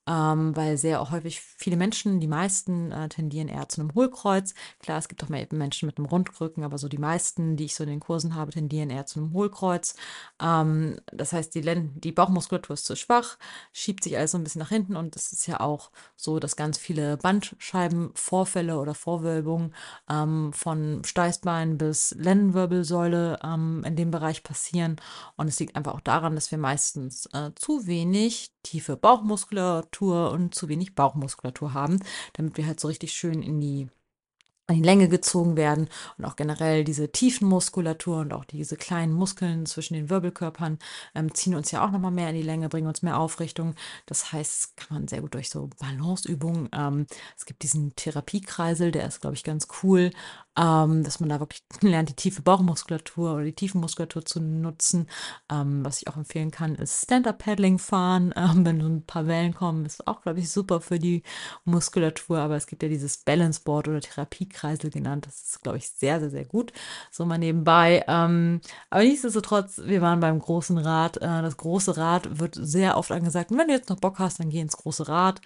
Ähm, weil sehr häufig viele Menschen, die meisten äh, tendieren eher zu einem Hohlkreuz. Klar, es gibt auch mehr Menschen mit einem Rundrücken, aber so die meisten, die ich so in den Kursen habe, tendieren eher zu einem Hohlkreuz. Ähm, das heißt, die, die Bauchmuskulatur ist zu schwach, schiebt sich alles so ein bisschen nach hinten und es ist ja auch so, dass ganz viele Bandscheibenvorfälle oder Vorwölbungen ähm, von Steißbein bis Lendenwirbelsäule ähm, in dem Bereich passieren. Und es liegt einfach auch daran, dass wir meistens äh, zu wenig tiefe Bauchmuskulatur und zu wenig Bauchmuskulatur haben, damit wir halt so richtig schön in die an die Länge gezogen werden und auch generell diese tiefen Muskulatur und auch diese kleinen Muskeln zwischen den Wirbelkörpern ähm, ziehen uns ja auch nochmal mehr in die Länge, bringen uns mehr Aufrichtung. Das heißt, kann man sehr gut durch so Balanceübungen. Ähm, es gibt diesen Therapiekreisel, der ist, glaube ich, ganz cool ähm, dass man da wirklich lernt, die tiefe Bauchmuskulatur oder die Tiefenmuskulatur zu nutzen. Ähm, was ich auch empfehlen kann, ist Stand-Up-Paddling fahren. Ähm, wenn so ein paar Wellen kommen, ist auch, glaube ich, super für die Muskulatur. Aber es gibt ja dieses Balance-Board oder Therapiekreisel genannt. Das ist, glaube ich, sehr, sehr, sehr gut. So mal nebenbei. Ähm, aber nichtsdestotrotz, wir waren beim großen Rad. Äh, das große Rad wird sehr oft angesagt. Und wenn du jetzt noch Bock hast, dann geh ins große Rad.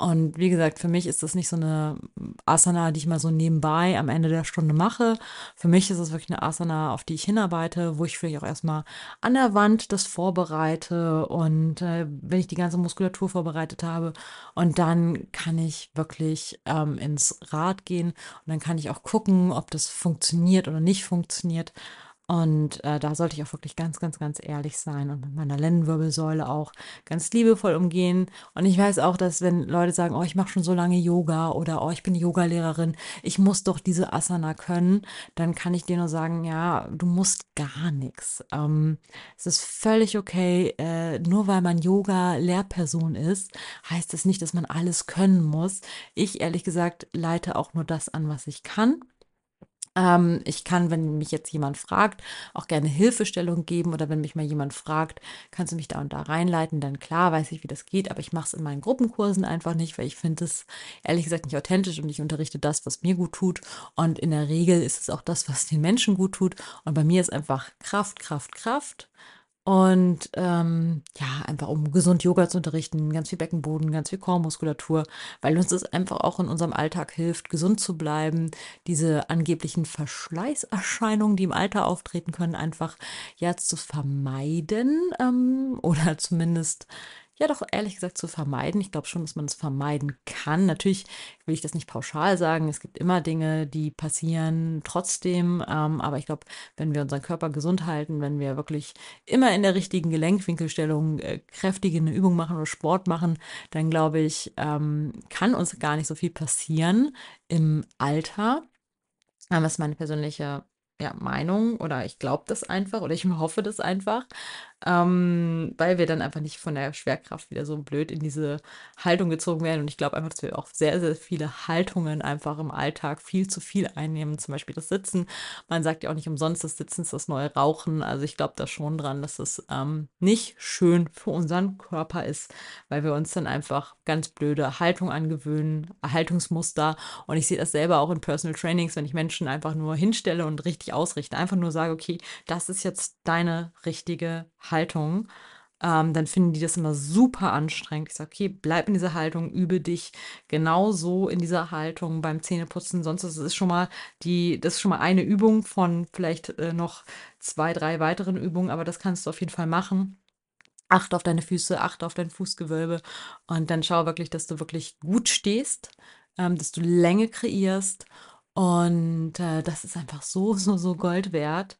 Und wie gesagt, für mich ist das nicht so eine Asana, die ich mal so nebenbei am Ende der Stunde mache. Für mich ist es wirklich eine Asana, auf die ich hinarbeite, wo ich vielleicht auch erstmal an der Wand das vorbereite und äh, wenn ich die ganze Muskulatur vorbereitet habe und dann kann ich wirklich ähm, ins Rad gehen und dann kann ich auch gucken, ob das funktioniert oder nicht funktioniert. Und äh, da sollte ich auch wirklich ganz, ganz, ganz ehrlich sein und mit meiner Lendenwirbelsäule auch ganz liebevoll umgehen. Und ich weiß auch, dass wenn Leute sagen, oh, ich mache schon so lange Yoga oder oh, ich bin Yogalehrerin, ich muss doch diese Asana können, dann kann ich dir nur sagen, ja, du musst gar nichts. Ähm, es ist völlig okay, äh, nur weil man Yoga-Lehrperson ist, heißt es das nicht, dass man alles können muss. Ich ehrlich gesagt leite auch nur das an, was ich kann. Ähm, ich kann, wenn mich jetzt jemand fragt, auch gerne Hilfestellung geben oder wenn mich mal jemand fragt, kannst du mich da und da reinleiten, dann klar weiß ich, wie das geht, aber ich mache es in meinen Gruppenkursen einfach nicht, weil ich finde es ehrlich gesagt nicht authentisch und ich unterrichte das, was mir gut tut. Und in der Regel ist es auch das, was den Menschen gut tut. Und bei mir ist einfach Kraft, Kraft, Kraft und ähm, ja, einfach um gesund Yoga zu unterrichten, ganz viel Beckenboden, ganz viel Chormuskulatur, weil uns das einfach auch in unserem Alltag hilft, gesund zu bleiben, diese angeblichen Verschleißerscheinungen, die im Alter auftreten können, einfach ja zu vermeiden ähm, oder zumindest ja doch ehrlich gesagt zu vermeiden. Ich glaube schon, dass man es vermeiden kann. Natürlich will ich das nicht pauschal sagen. Es gibt immer Dinge, die passieren trotzdem. Ähm, aber ich glaube, wenn wir unseren Körper gesund halten, wenn wir wirklich immer in der richtigen Gelenkwinkelstellung äh, kräftige eine Übung machen oder Sport machen, dann glaube ich, ähm, kann uns gar nicht so viel passieren im Alter. Das ist meine persönliche ja, Meinung oder ich glaube das einfach oder ich hoffe das einfach ähm, weil wir dann einfach nicht von der Schwerkraft wieder so blöd in diese Haltung gezogen werden. Und ich glaube einfach, dass wir auch sehr, sehr viele Haltungen einfach im Alltag viel zu viel einnehmen. Zum Beispiel das Sitzen. Man sagt ja auch nicht umsonst, das Sitzen ist das neue Rauchen. Also ich glaube da schon dran, dass es ähm, nicht schön für unseren Körper ist, weil wir uns dann einfach ganz blöde Haltung angewöhnen, Haltungsmuster. Und ich sehe das selber auch in Personal Trainings, wenn ich Menschen einfach nur hinstelle und richtig ausrichte. Einfach nur sage, okay, das ist jetzt deine richtige Haltung, ähm, dann finden die das immer super anstrengend. Ich sage, okay, bleib in dieser Haltung, übe dich genauso in dieser Haltung beim Zähneputzen. Sonst ist es schon mal die, das ist schon mal eine Übung von vielleicht äh, noch zwei, drei weiteren Übungen, aber das kannst du auf jeden Fall machen. Achte auf deine Füße, achte auf dein Fußgewölbe und dann schau wirklich, dass du wirklich gut stehst, ähm, dass du Länge kreierst und äh, das ist einfach so, so, so Gold wert.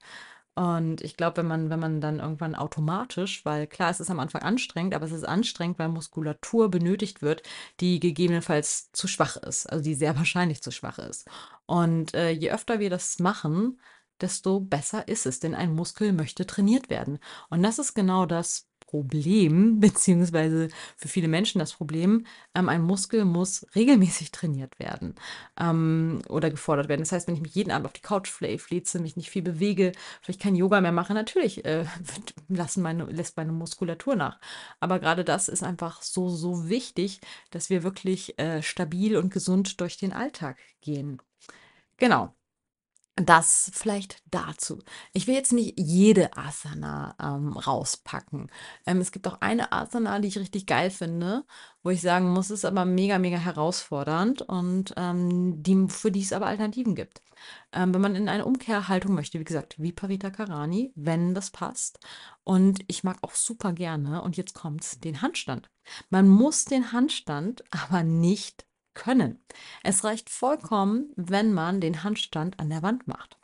Und ich glaube, wenn man, wenn man dann irgendwann automatisch, weil klar, es ist am Anfang anstrengend, aber es ist anstrengend, weil Muskulatur benötigt wird, die gegebenenfalls zu schwach ist, also die sehr wahrscheinlich zu schwach ist. Und äh, je öfter wir das machen, desto besser ist es, denn ein Muskel möchte trainiert werden. Und das ist genau das, Problem, beziehungsweise für viele Menschen das Problem, ähm, ein Muskel muss regelmäßig trainiert werden ähm, oder gefordert werden. Das heißt, wenn ich mich jeden Abend auf die Couch flieze, mich nicht viel bewege, vielleicht kein Yoga mehr mache, natürlich äh, lassen meine, lässt meine Muskulatur nach. Aber gerade das ist einfach so, so wichtig, dass wir wirklich äh, stabil und gesund durch den Alltag gehen. Genau. Das vielleicht dazu. Ich will jetzt nicht jede Asana ähm, rauspacken. Ähm, es gibt auch eine Asana, die ich richtig geil finde, wo ich sagen muss, ist aber mega, mega herausfordernd und ähm, die, für die es aber Alternativen gibt. Ähm, wenn man in eine Umkehrhaltung möchte, wie gesagt, wie Parita Karani, wenn das passt. Und ich mag auch super gerne, und jetzt kommt's, den Handstand. Man muss den Handstand aber nicht können. Es reicht vollkommen, wenn man den Handstand an der Wand macht.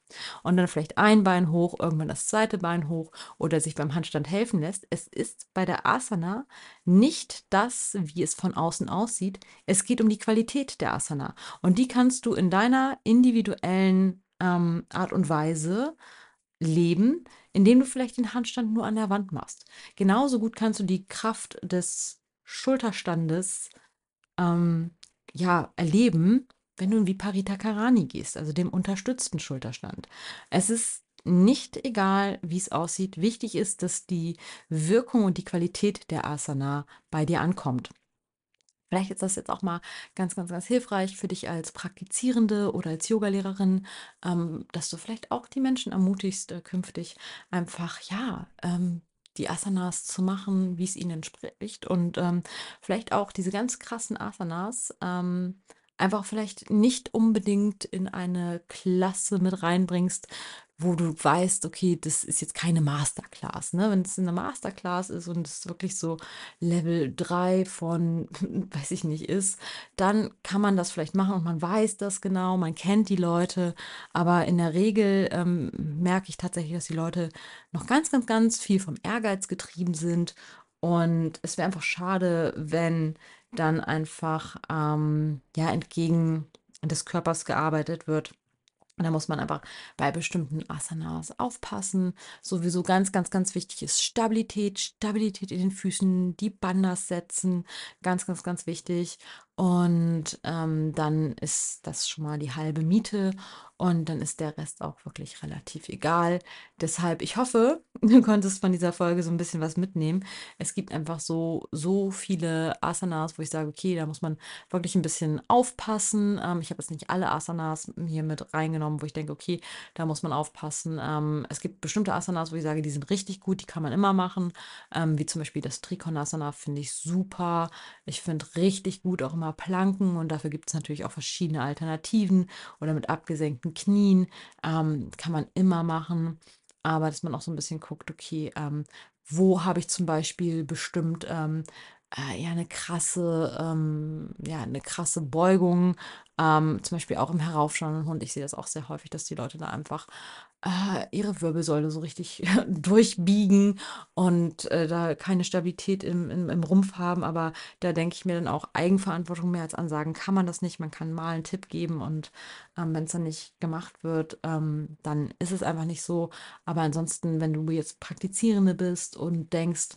Und dann vielleicht ein Bein hoch, irgendwann das zweite Bein hoch oder sich beim Handstand helfen lässt. Es ist bei der Asana nicht das, wie es von außen aussieht. Es geht um die Qualität der Asana. Und die kannst du in deiner individuellen ähm, Art und Weise leben, indem du vielleicht den Handstand nur an der Wand machst. Genauso gut kannst du die Kraft des Schulterstandes ähm, ja, erleben, wenn du in Viparita Karani gehst, also dem unterstützten Schulterstand. Es ist nicht egal, wie es aussieht. Wichtig ist, dass die Wirkung und die Qualität der Asana bei dir ankommt. Vielleicht ist das jetzt auch mal ganz, ganz, ganz hilfreich für dich als Praktizierende oder als Yogalehrerin, ähm, dass du vielleicht auch die Menschen ermutigst, äh, künftig einfach, ja, ähm, die Asanas zu machen, wie es ihnen entspricht. Und ähm, vielleicht auch diese ganz krassen Asanas ähm, einfach vielleicht nicht unbedingt in eine Klasse mit reinbringst, wo du weißt, okay, das ist jetzt keine Masterclass. Ne? Wenn es eine Masterclass ist und es wirklich so Level 3 von, weiß ich nicht, ist, dann kann man das vielleicht machen und man weiß das genau, man kennt die Leute. Aber in der Regel ähm, merke ich tatsächlich, dass die Leute noch ganz, ganz, ganz viel vom Ehrgeiz getrieben sind. Und es wäre einfach schade, wenn dann einfach ähm, ja entgegen des Körpers gearbeitet wird. Und da muss man einfach bei bestimmten Asanas aufpassen. Sowieso ganz, ganz, ganz wichtig ist Stabilität, Stabilität in den Füßen, die Bandas setzen, ganz, ganz, ganz wichtig. Und ähm, dann ist das schon mal die halbe Miete und dann ist der Rest auch wirklich relativ egal. Deshalb, ich hoffe, du konntest von dieser Folge so ein bisschen was mitnehmen. Es gibt einfach so, so viele Asanas, wo ich sage, okay, da muss man wirklich ein bisschen aufpassen. Ähm, ich habe jetzt nicht alle Asanas hier mit reingenommen, wo ich denke, okay, da muss man aufpassen. Ähm, es gibt bestimmte Asanas, wo ich sage, die sind richtig gut, die kann man immer machen. Ähm, wie zum Beispiel das Trikonasana finde ich super. Ich finde richtig gut auch immer Planken und dafür gibt es natürlich auch verschiedene Alternativen oder mit abgesenkten gesenkten Knien, ähm, kann man immer machen. Aber dass man auch so ein bisschen guckt, okay, ähm, wo habe ich zum Beispiel bestimmt ähm, äh, ja eine krasse, ähm, ja, eine krasse Beugung, ähm, zum Beispiel auch im heraufschauenden Hund. Ich sehe das auch sehr häufig, dass die Leute da einfach äh, ihre Wirbelsäule so richtig durchbiegen und äh, da keine Stabilität im, im, im Rumpf haben. Aber da denke ich mir dann auch Eigenverantwortung mehr als Ansagen kann man das nicht. Man kann mal einen Tipp geben und ähm, wenn es dann nicht gemacht wird, ähm, dann ist es einfach nicht so. Aber ansonsten, wenn du jetzt Praktizierende bist und denkst,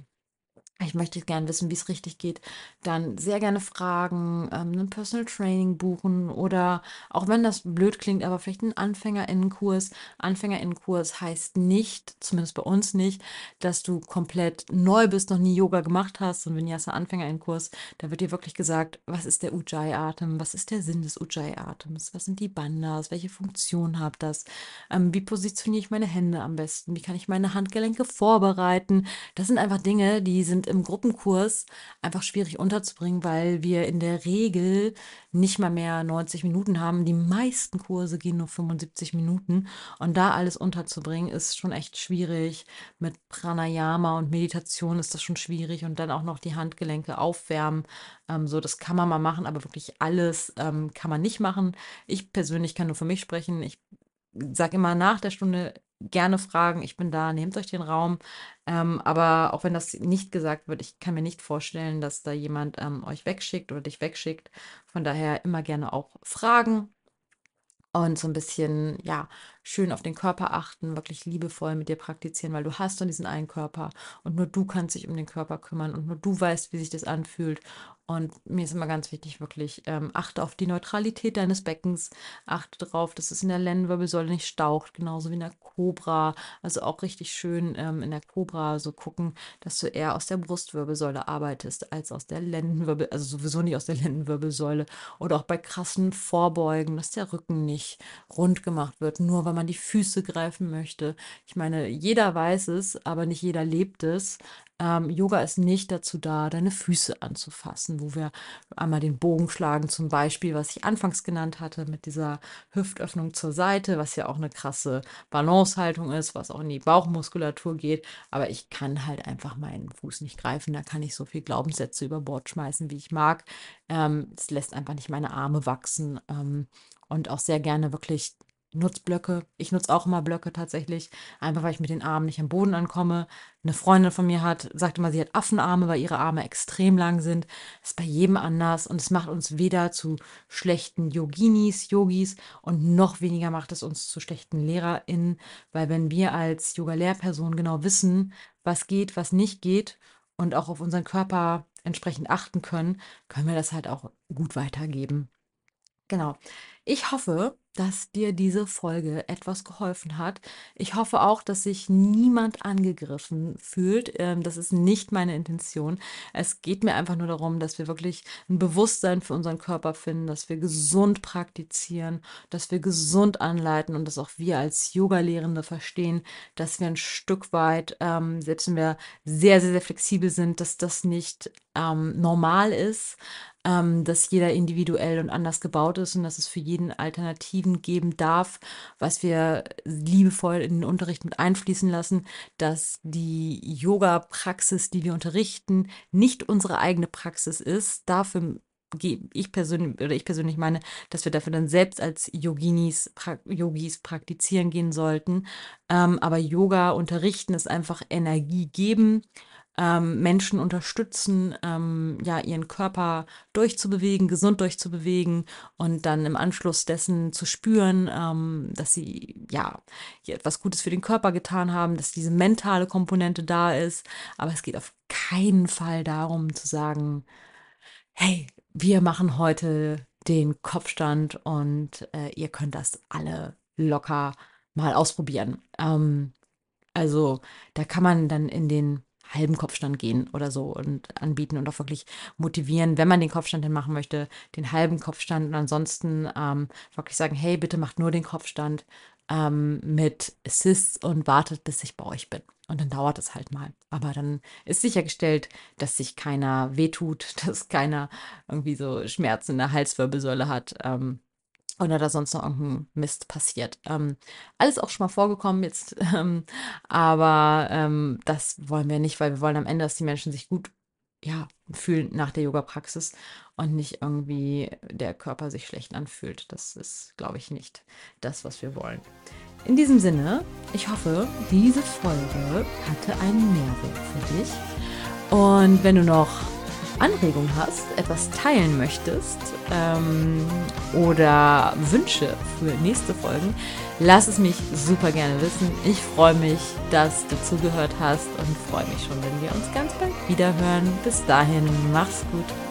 ich möchte gerne wissen, wie es richtig geht, dann sehr gerne fragen, ähm, einen Personal Training buchen oder auch wenn das blöd klingt, aber vielleicht einen Anfängerinnenkurs. Anfängerinnenkurs heißt nicht, zumindest bei uns nicht, dass du komplett neu bist, noch nie Yoga gemacht hast. Und Vinyasa Anfängerinnenkurs, da wird dir wirklich gesagt, was ist der Ujjayi-Atem, was ist der Sinn des Ujjayi-Atems, was sind die Bandas, welche Funktion hat das, ähm, wie positioniere ich meine Hände am besten, wie kann ich meine Handgelenke vorbereiten. Das sind einfach Dinge, die sind im Gruppenkurs einfach schwierig unterzubringen, weil wir in der Regel nicht mal mehr 90 Minuten haben. Die meisten Kurse gehen nur 75 Minuten. Und da alles unterzubringen, ist schon echt schwierig. Mit Pranayama und Meditation ist das schon schwierig. Und dann auch noch die Handgelenke aufwärmen. Ähm, so, das kann man mal machen, aber wirklich alles ähm, kann man nicht machen. Ich persönlich kann nur für mich sprechen. Ich sage immer nach der Stunde gerne fragen, ich bin da, nehmt euch den Raum. Ähm, aber auch wenn das nicht gesagt wird, ich kann mir nicht vorstellen, dass da jemand ähm, euch wegschickt oder dich wegschickt. Von daher immer gerne auch fragen und so ein bisschen, ja, schön auf den Körper achten, wirklich liebevoll mit dir praktizieren, weil du hast nur diesen einen Körper und nur du kannst dich um den Körper kümmern und nur du weißt, wie sich das anfühlt. Und mir ist immer ganz wichtig, wirklich, ähm, achte auf die Neutralität deines Beckens, achte darauf, dass es in der Lendenwirbelsäule nicht staucht, genauso wie in der Cobra. Also auch richtig schön ähm, in der Cobra so gucken, dass du eher aus der Brustwirbelsäule arbeitest, als aus der Lendenwirbel, also sowieso nicht aus der Lendenwirbelsäule. Oder auch bei krassen Vorbeugen, dass der Rücken nicht rund gemacht wird, nur weil man man die Füße greifen möchte. Ich meine, jeder weiß es, aber nicht jeder lebt es. Ähm, Yoga ist nicht dazu da, deine Füße anzufassen, wo wir einmal den Bogen schlagen, zum Beispiel, was ich anfangs genannt hatte, mit dieser Hüftöffnung zur Seite, was ja auch eine krasse Balancehaltung ist, was auch in die Bauchmuskulatur geht. Aber ich kann halt einfach meinen Fuß nicht greifen. Da kann ich so viel Glaubenssätze über Bord schmeißen, wie ich mag. Ähm, es lässt einfach nicht meine Arme wachsen. Ähm, und auch sehr gerne wirklich nutze Blöcke. Ich nutze auch immer Blöcke tatsächlich, einfach weil ich mit den Armen nicht am Boden ankomme. Eine Freundin von mir hat, sagt immer, sie hat Affenarme, weil ihre Arme extrem lang sind. Das ist bei jedem anders und es macht uns weder zu schlechten Yoginis, Yogis und noch weniger macht es uns zu schlechten LehrerInnen, weil wenn wir als Yoga-Lehrperson genau wissen, was geht, was nicht geht und auch auf unseren Körper entsprechend achten können, können wir das halt auch gut weitergeben. Genau. Ich hoffe, dass dir diese Folge etwas geholfen hat. Ich hoffe auch, dass sich niemand angegriffen fühlt. Ähm, das ist nicht meine Intention. Es geht mir einfach nur darum, dass wir wirklich ein Bewusstsein für unseren Körper finden, dass wir gesund praktizieren, dass wir gesund anleiten und dass auch wir als Yoga-Lehrende verstehen, dass wir ein Stück weit, ähm, selbst wenn wir sehr, sehr, sehr flexibel sind, dass das nicht ähm, normal ist, dass jeder individuell und anders gebaut ist und dass es für jeden Alternativen geben darf, was wir liebevoll in den Unterricht mit einfließen lassen, dass die Yoga-Praxis, die wir unterrichten, nicht unsere eigene Praxis ist. Dafür ich persönlich oder ich persönlich meine, dass wir dafür dann selbst als Yoginis, pra Yogis praktizieren gehen sollten. Ähm, aber Yoga unterrichten ist einfach Energie geben, ähm, Menschen unterstützen, ähm, ja, ihren Körper durchzubewegen, gesund durchzubewegen und dann im Anschluss dessen zu spüren, ähm, dass sie ja etwas Gutes für den Körper getan haben, dass diese mentale Komponente da ist. Aber es geht auf keinen Fall darum zu sagen, hey, wir machen heute den Kopfstand und äh, ihr könnt das alle locker mal ausprobieren. Ähm, also da kann man dann in den halben Kopfstand gehen oder so und anbieten und auch wirklich motivieren, wenn man den Kopfstand dann machen möchte, den halben Kopfstand und ansonsten ähm, wirklich sagen, hey, bitte macht nur den Kopfstand ähm, mit Assists und wartet, bis ich bei euch bin. Und dann dauert es halt mal. Aber dann ist sichergestellt, dass sich keiner wehtut, dass keiner irgendwie so Schmerzen in der Halswirbelsäule hat. Ähm, oder da sonst noch irgendein Mist passiert. Ähm, alles auch schon mal vorgekommen jetzt, ähm, aber ähm, das wollen wir nicht, weil wir wollen am Ende, dass die Menschen sich gut ja, fühlen nach der Yoga-Praxis und nicht irgendwie der Körper sich schlecht anfühlt. Das ist, glaube ich, nicht das, was wir wollen. In diesem Sinne, ich hoffe, diese Folge hatte einen Mehrwert für dich. Und wenn du noch Anregungen hast, etwas teilen möchtest ähm, oder Wünsche für nächste Folgen, lass es mich super gerne wissen. Ich freue mich, dass du zugehört hast und freue mich schon, wenn wir uns ganz bald wieder hören. Bis dahin, mach's gut.